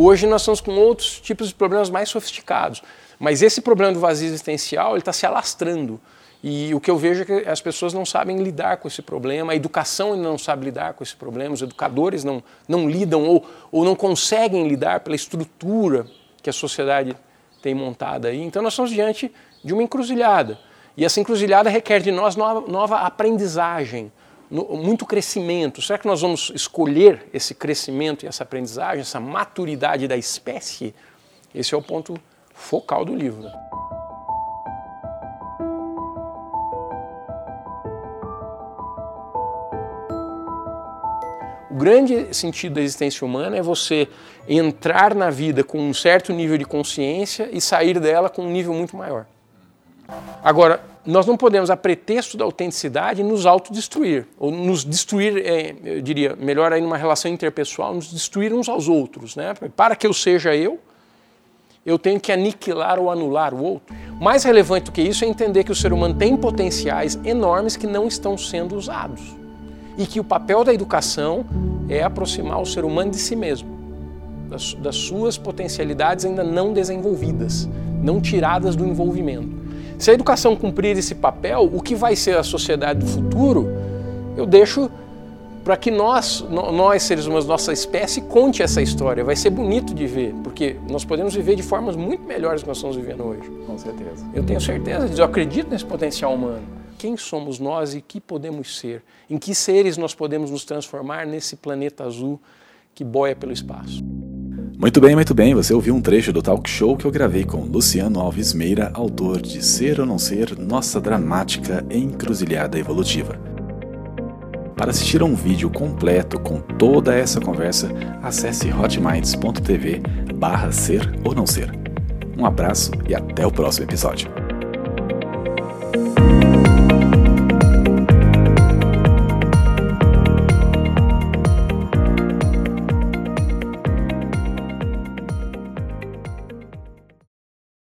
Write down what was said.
Hoje nós estamos com outros tipos de problemas mais sofisticados. Mas esse problema do vazio existencial está se alastrando. E o que eu vejo é que as pessoas não sabem lidar com esse problema, a educação não sabe lidar com esse problema, os educadores não, não lidam ou, ou não conseguem lidar pela estrutura que a sociedade tem montada aí. Então nós estamos diante de uma encruzilhada. E essa encruzilhada requer de nós nova, nova aprendizagem, no, muito crescimento. Será que nós vamos escolher esse crescimento e essa aprendizagem, essa maturidade da espécie? Esse é o ponto focal do livro. O grande sentido da existência humana é você entrar na vida com um certo nível de consciência e sair dela com um nível muito maior. Agora, nós não podemos, a pretexto da autenticidade, nos autodestruir, ou nos destruir, é, eu diria, melhor aí numa relação interpessoal, nos destruir uns aos outros. Né? Para que eu seja eu, eu tenho que aniquilar ou anular o outro. Mais relevante do que isso é entender que o ser humano tem potenciais enormes que não estão sendo usados e que o papel da educação é aproximar o ser humano de si mesmo, das, das suas potencialidades ainda não desenvolvidas, não tiradas do envolvimento. Se a educação cumprir esse papel, o que vai ser a sociedade do futuro, eu deixo para que nós, nós seres humanos, nossa espécie, conte essa história. Vai ser bonito de ver, porque nós podemos viver de formas muito melhores do que nós estamos vivendo hoje. Com certeza. Eu tenho certeza disso, eu acredito nesse potencial humano quem somos nós e que podemos ser, em que seres nós podemos nos transformar nesse planeta azul que boia pelo espaço. Muito bem, muito bem. Você ouviu um trecho do talk show que eu gravei com Luciano Alves Meira, autor de Ser ou Não Ser, Nossa Dramática Encruzilhada Evolutiva. Para assistir a um vídeo completo com toda essa conversa, acesse hotminds.tv barra ser ou não ser. Um abraço e até o próximo episódio.